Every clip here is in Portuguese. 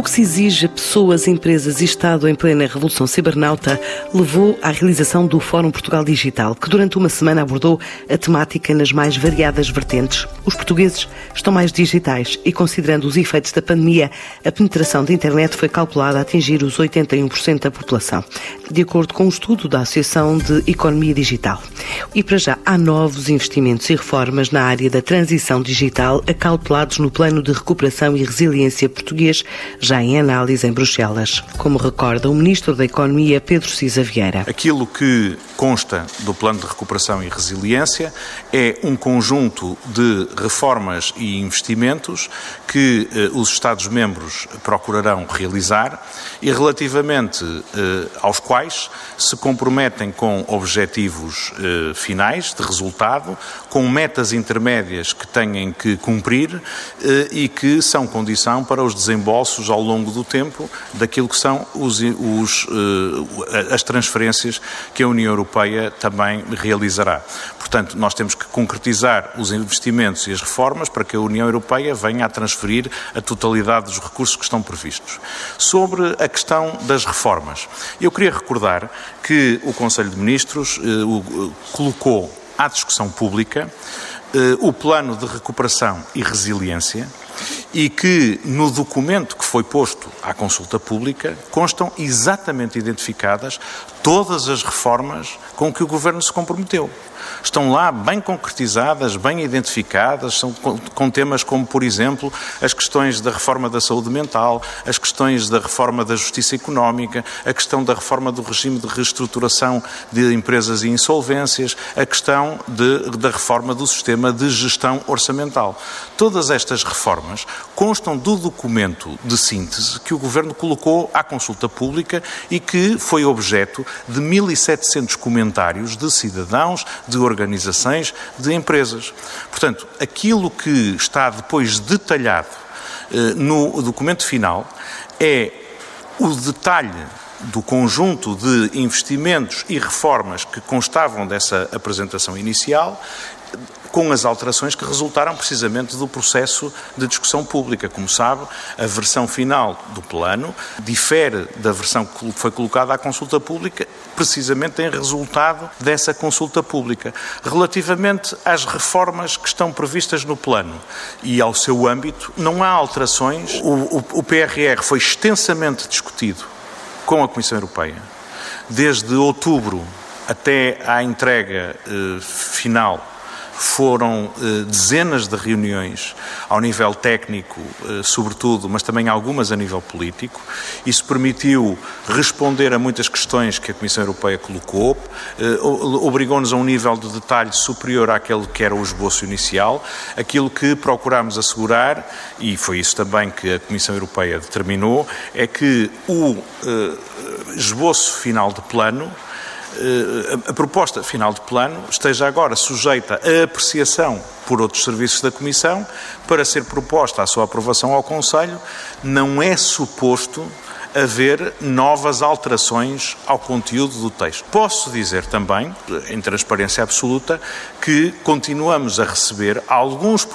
O que se exige a pessoas, empresas e Estado em plena revolução cibernauta levou à realização do Fórum Portugal Digital, que durante uma semana abordou a temática nas mais variadas vertentes. Os portugueses estão mais digitais e, considerando os efeitos da pandemia, a penetração da internet foi calculada a atingir os 81% da população, de acordo com um estudo da Associação de Economia Digital. E para já há novos investimentos e reformas na área da transição digital acautelados no Plano de Recuperação e Resiliência português já em análise em Bruxelas, como recorda o Ministro da Economia, Pedro Cisa Vieira. Aquilo que consta do Plano de Recuperação e Resiliência é um conjunto de reformas e investimentos que eh, os Estados-membros procurarão realizar e relativamente eh, aos quais se comprometem com objetivos eh, finais de resultado, com metas intermédias que têm que cumprir eh, e que são condição para os desembolsos ao longo do tempo daquilo que são os, os, eh, as transferências que a União Europeia também realizará. Portanto, nós temos que concretizar os investimentos e as reformas para que a União Europeia venha a transferir a totalidade dos recursos que estão previstos. Sobre a questão das reformas, eu queria recordar que o Conselho de Ministros eh, colocou à discussão pública eh, o plano de recuperação e resiliência e que no documento que foi posto à consulta pública constam exatamente identificadas todas as reformas com que o Governo se comprometeu. Estão lá bem concretizadas, bem identificadas, são com temas como, por exemplo, as questões da reforma da saúde mental, as questões da reforma da justiça económica, a questão da reforma do regime de reestruturação de empresas e insolvências, a questão de, da reforma do sistema de gestão orçamental. Todas estas reformas constam do documento de síntese que o Governo colocou à consulta pública e que foi objeto de 1.700 comentários de cidadãos, de organizações, de empresas. Portanto, aquilo que está depois detalhado eh, no documento final é o detalhe do conjunto de investimentos e reformas que constavam dessa apresentação inicial com as alterações que resultaram precisamente do processo de discussão pública. Como sabe, a versão final do plano difere da versão que foi colocada à consulta pública, precisamente em resultado dessa consulta pública. Relativamente às reformas que estão previstas no plano e ao seu âmbito, não há alterações. O, o, o PRR foi extensamente discutido com a Comissão Europeia. Desde outubro até à entrega eh, final foram eh, dezenas de reuniões ao nível técnico, eh, sobretudo, mas também algumas a nível político. Isso permitiu responder a muitas questões que a Comissão Europeia colocou, eh, obrigou-nos a um nível de detalhe superior àquele que era o esboço inicial. Aquilo que procurámos assegurar, e foi isso também que a Comissão Europeia determinou, é que o esboço final de plano eh, a proposta final de plano esteja agora sujeita a apreciação por outros serviços da Comissão para ser proposta a sua aprovação ao Conselho. Não é suposto haver novas alterações ao conteúdo do texto. Posso dizer também, em transparência absoluta, que continuamos a receber alguns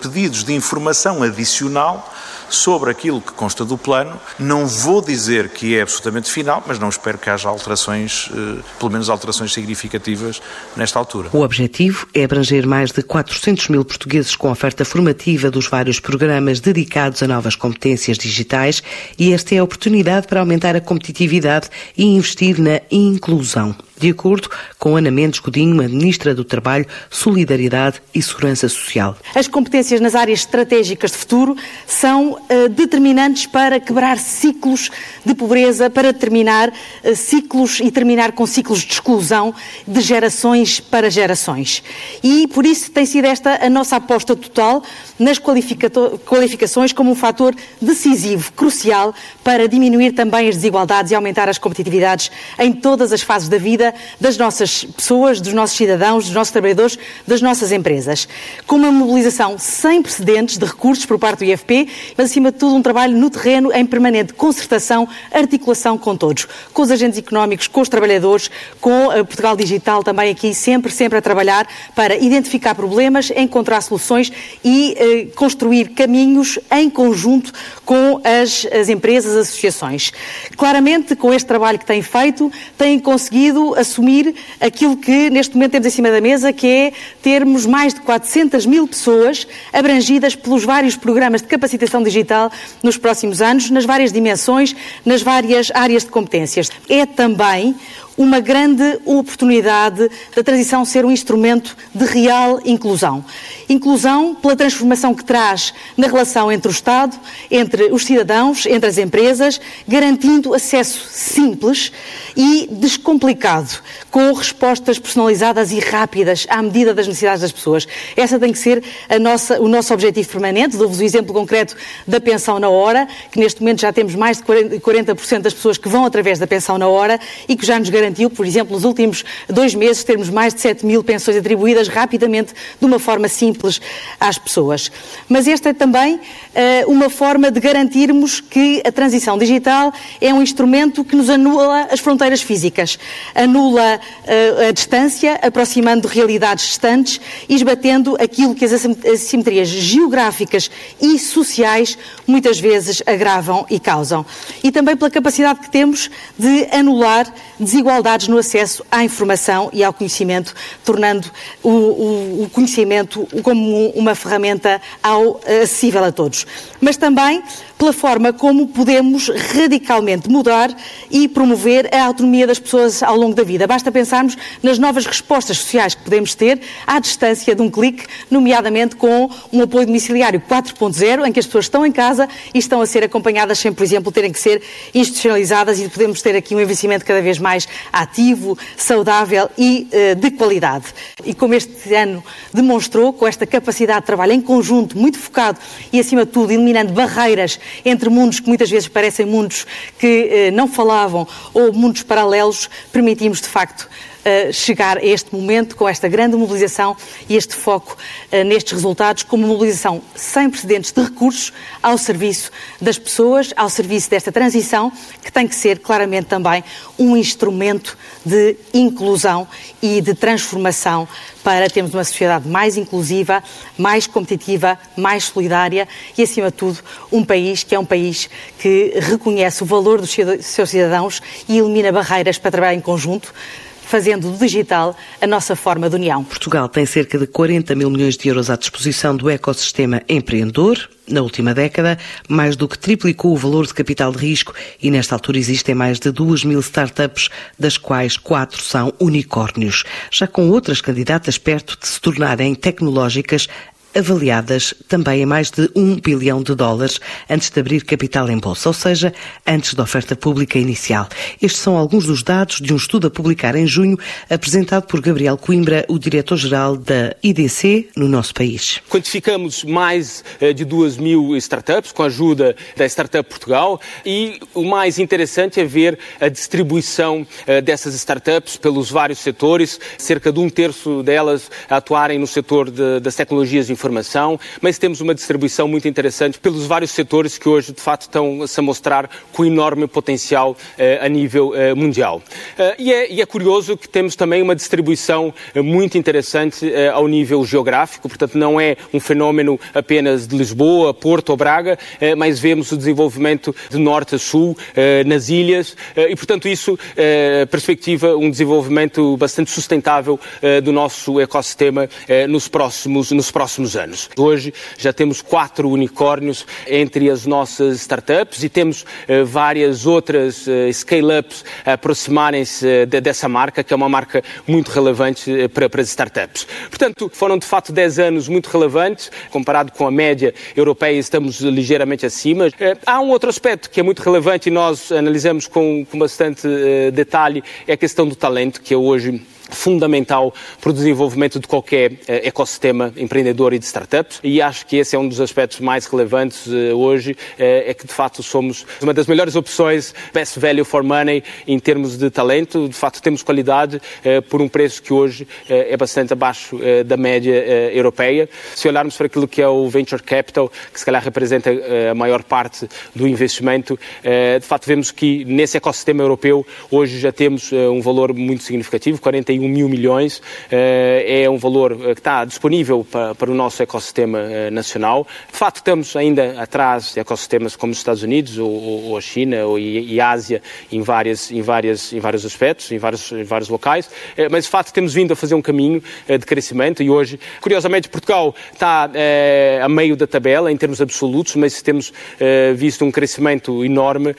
pedidos de informação adicional sobre aquilo que consta do plano. Não vou dizer que é absolutamente final, mas não espero que haja alterações, eh, pelo menos alterações significativas nesta altura. O objetivo é abranger mais de 400 mil portugueses com oferta formativa dos vários programas dedicados a novas competências digitais e esta é a oportunidade para aumentar a competitividade e investir na inclusão de acordo com Ana Mendes Godinho, Ministra do Trabalho, Solidariedade e Segurança Social. As competências nas áreas estratégicas de futuro são uh, determinantes para quebrar ciclos de pobreza, para terminar uh, ciclos e terminar com ciclos de exclusão de gerações para gerações. E por isso tem sido esta a nossa aposta total nas qualificações como um fator decisivo, crucial, para diminuir também as desigualdades e aumentar as competitividades em todas as fases da vida das nossas pessoas, dos nossos cidadãos, dos nossos trabalhadores, das nossas empresas. Com uma mobilização sem precedentes de recursos por parte do IFP, mas acima de tudo um trabalho no terreno em permanente concertação, articulação com todos, com os agentes económicos, com os trabalhadores, com a Portugal Digital também aqui sempre, sempre a trabalhar para identificar problemas, encontrar soluções e eh, construir caminhos em conjunto com as, as empresas, as associações. Claramente, com este trabalho que têm feito, têm conseguido assumir aquilo que neste momento temos em cima da mesa, que é termos mais de 400 mil pessoas abrangidas pelos vários programas de capacitação digital nos próximos anos, nas várias dimensões, nas várias áreas de competências. É também uma grande oportunidade da transição ser um instrumento de real inclusão. Inclusão pela transformação que traz na relação entre o Estado, entre os cidadãos, entre as empresas, garantindo acesso simples e descomplicado, com respostas personalizadas e rápidas à medida das necessidades das pessoas. Essa tem que ser nossa, o nosso objetivo permanente. Dou-vos o exemplo concreto da pensão na hora, que neste momento já temos mais de 40% das pessoas que vão através da pensão na hora e que já nos garante por exemplo, nos últimos dois meses, termos mais de 7 mil pensões atribuídas rapidamente, de uma forma simples, às pessoas. Mas esta é também uh, uma forma de garantirmos que a transição digital é um instrumento que nos anula as fronteiras físicas, anula uh, a distância, aproximando realidades distantes e esbatendo aquilo que as assimetrias geográficas e sociais muitas vezes agravam e causam. E também pela capacidade que temos de anular desigualdades desigualdades no acesso à informação e ao conhecimento, tornando o, o, o conhecimento como uma ferramenta ao, acessível a todos. Mas também pela forma como podemos radicalmente mudar e promover a autonomia das pessoas ao longo da vida. Basta pensarmos nas novas respostas sociais que podemos ter à distância de um clique, nomeadamente com um apoio domiciliário 4.0, em que as pessoas estão em casa e estão a ser acompanhadas sem, por exemplo, terem que ser institucionalizadas e podemos ter aqui um investimento cada vez mais ativo, saudável e uh, de qualidade. E como este ano demonstrou, com esta capacidade de trabalho em conjunto, muito focado e, acima de tudo, eliminando barreiras entre mundos que muitas vezes parecem mundos que eh, não falavam ou mundos paralelos, permitimos de facto Chegar a este momento com esta grande mobilização e este foco uh, nestes resultados, com uma mobilização sem precedentes de recursos ao serviço das pessoas, ao serviço desta transição, que tem que ser claramente também um instrumento de inclusão e de transformação para termos uma sociedade mais inclusiva, mais competitiva, mais solidária e, acima de tudo, um país que é um país que reconhece o valor dos seus cidadãos e elimina barreiras para trabalhar em conjunto fazendo do digital a nossa forma de união. Portugal tem cerca de 40 mil milhões de euros à disposição do ecossistema empreendedor. Na última década, mais do que triplicou o valor de capital de risco e nesta altura existem mais de 2 mil startups, das quais quatro são unicórnios. Já com outras candidatas perto de se tornarem tecnológicas, avaliadas também em mais de um bilhão de dólares antes de abrir capital em bolsa, ou seja, antes da oferta pública inicial. Estes são alguns dos dados de um estudo a publicar em junho, apresentado por Gabriel Coimbra, o diretor-geral da IDC no nosso país. Quantificamos mais eh, de duas mil startups com a ajuda da Startup Portugal e o mais interessante é ver a distribuição eh, dessas startups pelos vários setores, cerca de um terço delas atuarem no setor de, das tecnologias informação, mas temos uma distribuição muito interessante pelos vários setores que hoje, de fato, estão -se a mostrar com enorme potencial eh, a nível eh, mundial. Eh, e é, e, é, curioso que temos também uma distribuição muito interessante ao nível geográfico, portanto, não é um fenómeno apenas de Lisboa, Porto ou Braga, mas vemos o desenvolvimento de norte a sul, nas ilhas, e, portanto, isso perspectiva um desenvolvimento bastante sustentável do nosso ecossistema nos próximos, nos próximos próximos anos. Hoje já temos quatro unicórnios entre as nossas startups e temos uh, várias outras uh, scale-ups a aproximarem-se de, dessa marca, que é uma marca muito relevante para, as startups. Portanto, foram de facto 10 anos muito relevantes, comparado com a média europeia, estamos ligeiramente acima. há um outro aspecto que é muito relevante e nós analisamos com, com bastante detalhe, é a questão do talento, que é hoje fundamental para o desenvolvimento de qualquer uh, ecossistema empreendedor e de startups e acho que esse é um dos aspectos mais relevantes uh, hoje, uh, é que de facto somos uma das melhores opções, best value for money em termos de talento, de facto temos qualidade por um preço que hoje é bastante abaixo da média europeia. Se olharmos para aquilo que é o venture capital, que se calhar representa a maior parte do investimento, de facto vemos que nesse ecossistema europeu hoje já temos um valor muito significativo, 41 mil milhões, é um valor que está disponível para, o nosso ecossistema nacional. De facto, estamos ainda atrás de ecossistemas como os Estados Unidos ou, a China ou, e, e Ásia em, várias, em, várias, em vários aspectos, em vários, em vários locais, mas de facto temos vindo a fazer um caminho de crescimento e hoje, curiosamente, Portugal está a meio da tabela em termos absolutos, mas temos visto um crescimento enorme,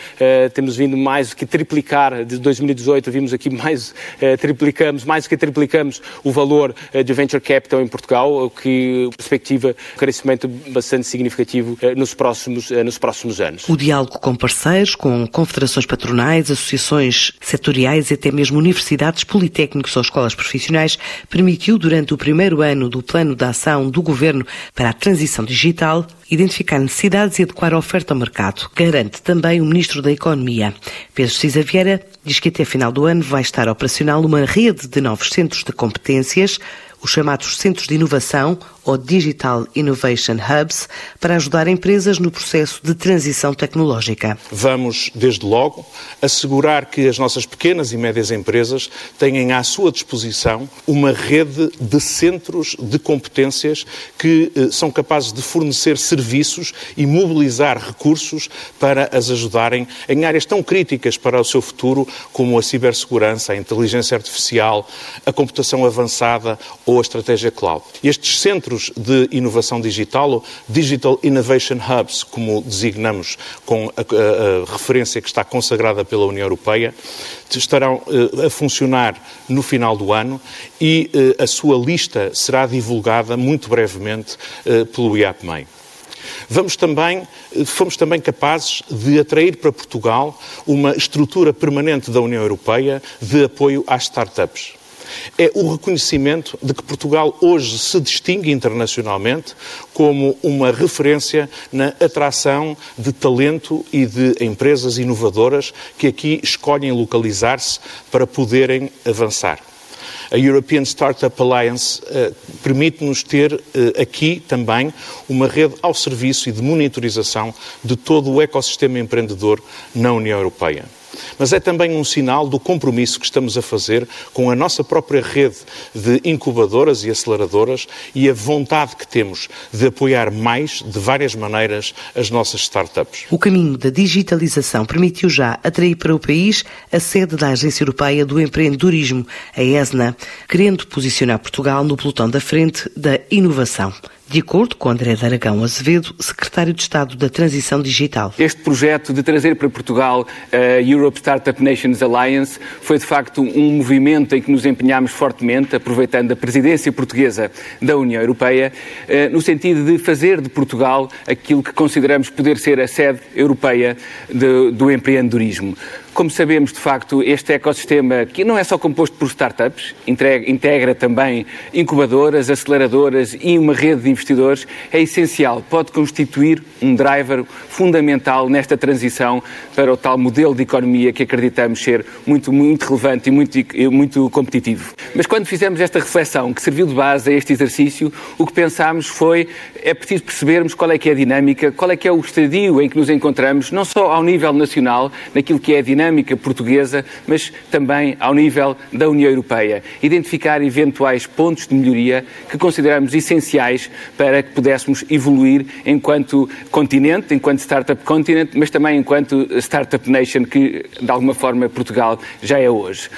temos vindo mais do que triplicar, de 2018 vimos aqui mais, triplicamos, mais do que triplicamos o valor de venture capital em Portugal, o que perspectiva crescimento bastante significativo nos próximos, nos próximos anos. O diálogo com parceiros, com confederações patronais, associações setoriais e até mesmo universidades, politécnicos ou escolas profissionais permitiu, durante o primeiro ano do plano de ação do Governo para a transição digital, identificar necessidades e adequar a oferta ao mercado, garante também o Ministro da Economia. Pedro Cisa Vieira diz que até final do ano vai estar operacional uma rede de novos centros de competências, os chamados Centros de Inovação ou Digital Innovation Hubs, para ajudar empresas no processo de transição tecnológica. Vamos, desde logo, assegurar que as nossas pequenas e médias empresas tenham à sua disposição uma rede de centros de competências que eh, são capazes de fornecer serviços e mobilizar recursos para as ajudarem em áreas tão críticas para o seu futuro como a cibersegurança, a inteligência artificial, a computação avançada ou a estratégia cloud. Estes centros de inovação digital, ou Digital Innovation Hubs, como designamos com a, a, a referência que está consagrada pela União Europeia, estarão uh, a funcionar no final do ano e uh, a sua lista será divulgada muito brevemente uh, pelo IAPMEI. Vamos também, fomos também capazes de atrair para Portugal uma estrutura permanente da União Europeia de apoio às startups é o reconhecimento de que Portugal hoje se distingue internacionalmente como uma referência na atração de talento e de empresas inovadoras que aqui escolhem localizar-se para poderem avançar. A European Startup Alliance uh, permite-nos ter uh, aqui também uma rede ao serviço e de monitorização de todo o ecossistema empreendedor na União Europeia mas é também um sinal do compromisso que estamos a fazer com a nossa própria rede de incubadoras e aceleradoras e a vontade que temos de apoiar mais, de várias maneiras, as nossas startups. O caminho da digitalização permitiu já atrair para o país a sede da Agência Europeia do Empreendedorismo, a ESNA, querendo posicionar Portugal no pelotão da frente da inovação de acordo com André de Aragão Azevedo, secretário de Estado da Transição Digital. Este projeto de trazer para Portugal a Europe Startup Nations Alliance foi de facto um movimento em que nos empenhámos fortemente, aproveitando a presidência portuguesa da União Europeia, eh, no sentido de fazer de Portugal aquilo que consideramos poder ser a sede europeia do empreendedorismo. Como sabemos, de facto, este ecossistema, que não é só composto por startups, integra também incubadoras, aceleradoras e uma rede de investidores, é essencial, pode constituir um driver fundamental nesta transição para o tal modelo de economia que acreditamos ser muito, muito relevante e muito, muito competitivo. Mas quando fizemos esta reflexão, que serviu de base a este exercício, o que pensámos foi, é preciso percebermos qual é que é a dinâmica, qual é que é o estadio em que nos encontramos, não só ao nível nacional, naquilo que é a dinâmica dinâmica portuguesa, mas também ao nível da União Europeia. Identificar eventuais pontos de melhoria que consideramos essenciais para que pudéssemos evoluir enquanto continente, enquanto startup continent, mas também enquanto startup nation, que de alguma forma Portugal já é hoje.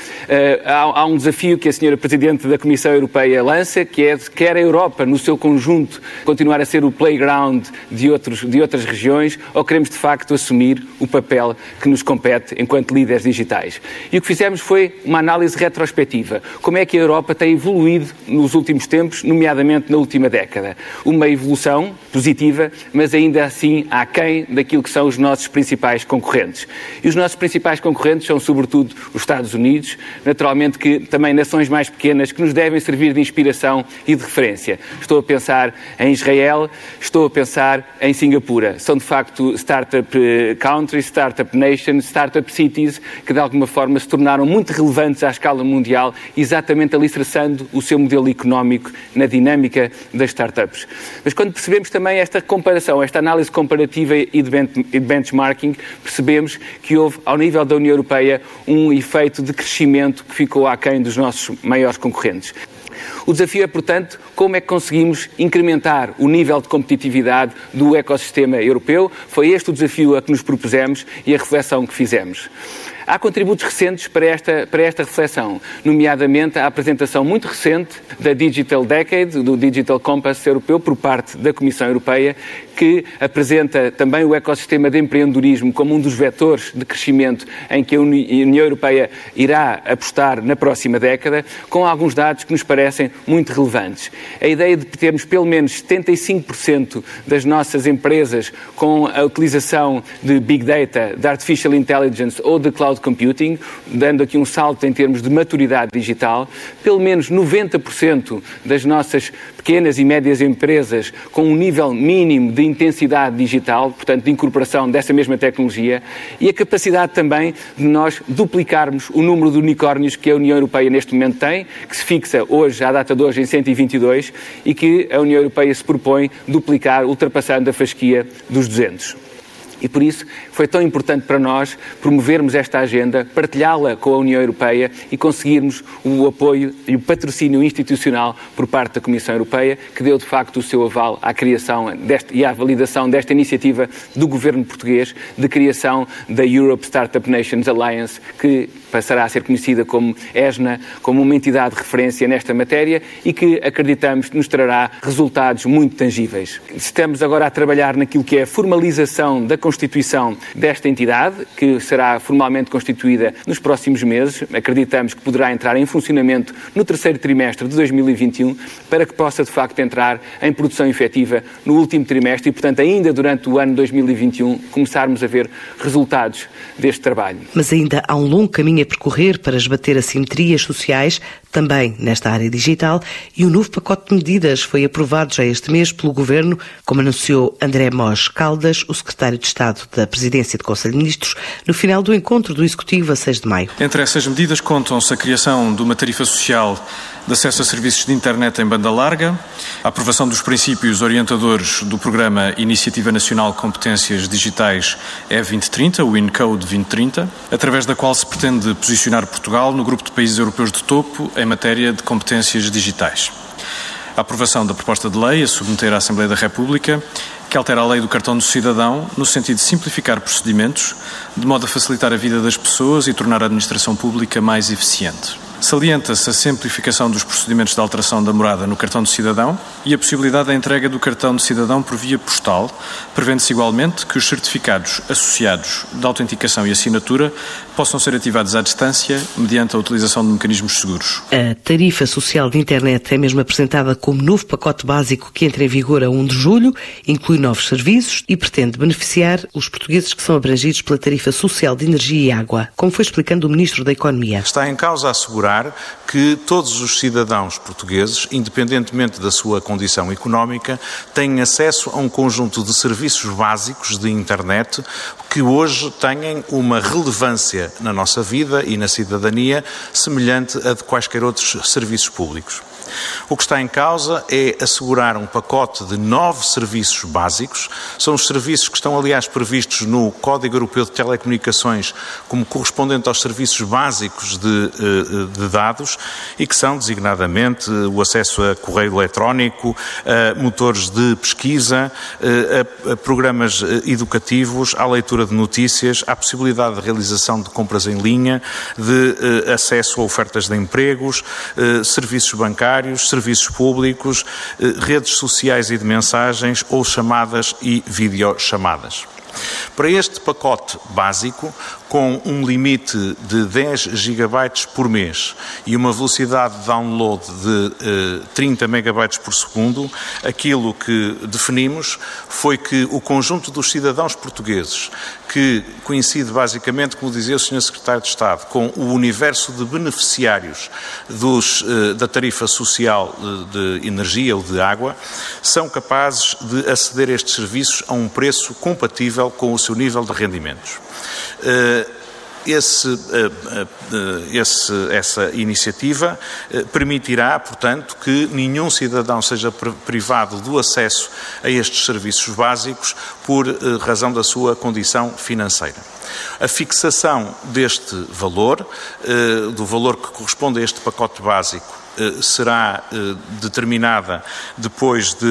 Há, há, um desafio que a senhora Presidente da Comissão Europeia lança, que é quer a Europa, no seu conjunto, continuar a ser o playground de, outros, de outras regiões, ou queremos de facto assumir o papel que nos compete enquanto enquanto líderes digitais. E o que fizemos foi uma análise retrospectiva. Como é que a Europa tem evoluído nos últimos tempos, nomeadamente na última década? Uma evolução positiva, mas ainda assim aquém daquilo que são os nossos principais concorrentes. E os nossos principais concorrentes são, sobretudo, os Estados Unidos, naturalmente que também nações mais pequenas que nos devem servir de inspiração e de referência. Estou a pensar em Israel, estou a pensar em Singapura. São, de facto, startup eh, countries, startup nations, startup cities, que de alguma forma se tornaram muito relevantes à escala mundial, exatamente alicerçando o seu modelo económico na dinâmica das startups. Mas quando percebemos também esta comparação, esta análise comparativa e de benchmarking, percebemos que houve, ao nível da União Europeia, um efeito de crescimento que ficou aquém dos nossos maiores concorrentes. O desafio é, portanto, como é que conseguimos incrementar o nível de competitividade do ecossistema europeu. Foi este o desafio a que nos propusemos e a reflexão que fizemos. Há contributos recentes para esta, para esta reflexão, nomeadamente a apresentação muito recente da Digital Decade, do Digital Compass europeu, por parte da Comissão Europeia, que apresenta também o ecossistema de empreendedorismo como um dos vetores de crescimento em que a União Europeia irá apostar na próxima década, com alguns dados que nos parecem muito relevantes. A ideia de termos pelo menos 75% das nossas empresas com a utilização de Big Data, de Artificial Intelligence ou de Cloud computing, dando aqui um salto em termos de maturidade digital, pelo menos 90% das nossas pequenas e médias empresas com um nível mínimo de intensidade digital, portanto, de incorporação dessa mesma tecnologia, e a capacidade também de nós duplicarmos o número de unicórnios que a União Europeia neste momento tem, que se fixa hoje, à data de hoje, em 122, e que a União Europeia se propõe duplicar, ultrapassando a fasquia dos 200. E por isso foi tão importante para nós promovermos esta agenda, partilhá-la com a União Europeia e conseguirmos o apoio e o patrocínio institucional por parte da Comissão Europeia, que deu de facto o seu aval à criação deste, e à validação desta iniciativa do governo português de criação da Europe Startup Nations Alliance, que passará a ser conhecida como ESNA, como uma entidade de referência nesta matéria e que acreditamos nos trará resultados muito tangíveis. Estamos agora a trabalhar naquilo que é a formalização da constituição desta entidade, que será formalmente constituída nos próximos meses. Acreditamos que poderá entrar em funcionamento no terceiro trimestre de 2021, para que possa de facto entrar em produção efetiva no último trimestre e, portanto, ainda durante o ano 2021, começarmos a ver resultados deste trabalho. Mas ainda há um longo caminho a percorrer para esbater assimetrias sociais, também nesta área digital, e um novo pacote de medidas foi aprovado já este mês pelo Governo, como anunciou André Mós Caldas, o secretário de Estado da Presidência do Conselho de Ministros, no final do encontro do Executivo a 6 de maio. Entre essas medidas contam-se a criação de uma tarifa social de acesso a serviços de internet em banda larga, a aprovação dos princípios orientadores do Programa Iniciativa Nacional Competências Digitais E2030, o INCODE 2030, através da qual se pretende posicionar Portugal no grupo de países europeus de topo em matéria de competências digitais. A aprovação da proposta de lei a submeter à Assembleia da República, que altera a lei do cartão do cidadão no sentido de simplificar procedimentos, de modo a facilitar a vida das pessoas e tornar a administração pública mais eficiente. Salienta-se a simplificação dos procedimentos de alteração da morada no cartão de cidadão e a possibilidade da entrega do cartão de cidadão por via postal, prevendo-se igualmente que os certificados associados de autenticação e assinatura possam ser ativados à distância mediante a utilização de mecanismos seguros. A tarifa social de internet é mesmo apresentada como novo pacote básico que entra em vigor a 1 de julho, inclui novos serviços e pretende beneficiar os portugueses que são abrangidos pela tarifa social de energia e água, como foi explicando o Ministro da Economia. Está em causa assegurar que todos os cidadãos portugueses, independentemente da sua condição económica, têm acesso a um conjunto de serviços básicos de internet que hoje têm uma relevância na nossa vida e na cidadania semelhante a de quaisquer outros serviços públicos. O que está em causa é assegurar um pacote de nove serviços básicos. São os serviços que estão, aliás, previstos no Código Europeu de Telecomunicações como correspondente aos serviços básicos de, eh, de dados e que são, designadamente, o acesso a correio eletrónico, a motores de pesquisa, eh, a programas eh, educativos, à leitura de notícias, à possibilidade de realização de compras em linha, de acesso a ofertas de empregos, serviços bancários serviços públicos, eh, redes sociais e de mensagens ou chamadas e videochamadas. Para este pacote básico, com um limite de 10 gigabytes por mês e uma velocidade de download de eh, 30 megabytes por segundo, aquilo que definimos foi que o conjunto dos cidadãos portugueses, que coincide basicamente, como dizia o Sr. Secretário de Estado, com o universo de beneficiários dos, eh, da tarifa social eh, de energia ou de água, são capazes de aceder a estes serviços a um preço compatível com o seu nível de rendimentos. Eh, esse, eh, eh, esse, essa iniciativa permitirá, portanto, que nenhum cidadão seja privado do acesso a estes serviços básicos por razão da sua condição financeira. A fixação deste valor, do valor que corresponde a este pacote básico, eh, será eh, determinada depois de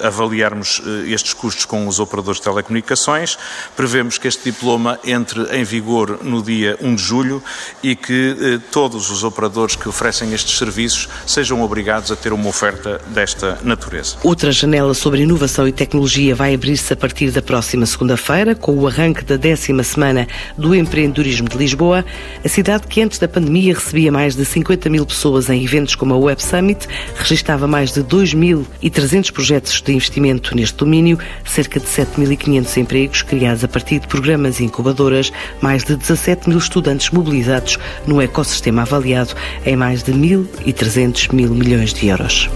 eh, avaliarmos estes custos com os operadores de telecomunicações. Prevemos que este diploma entre em vigor no dia 1 de julho e que todos os operadores que oferecem estes serviços sejam obrigados a ter uma oferta desta natureza. Outra janela sobre inovação e tecnologia vai abrir-se a partir da próxima segunda-feira, com o arranque da décima semana do empreendedorismo de Lisboa, a cidade que antes da pandemia recebia mais de 50 mil pessoas em eventos como a Web Summit, registava mais de 2.300 projetos de investimento neste domínio, cerca de 7.500 empregos criados a partir de programas e incubadoras, mais de 17 mil estudantes mobilizados no ecossistema avaliado em mais de 1.300 mil milhões de euros.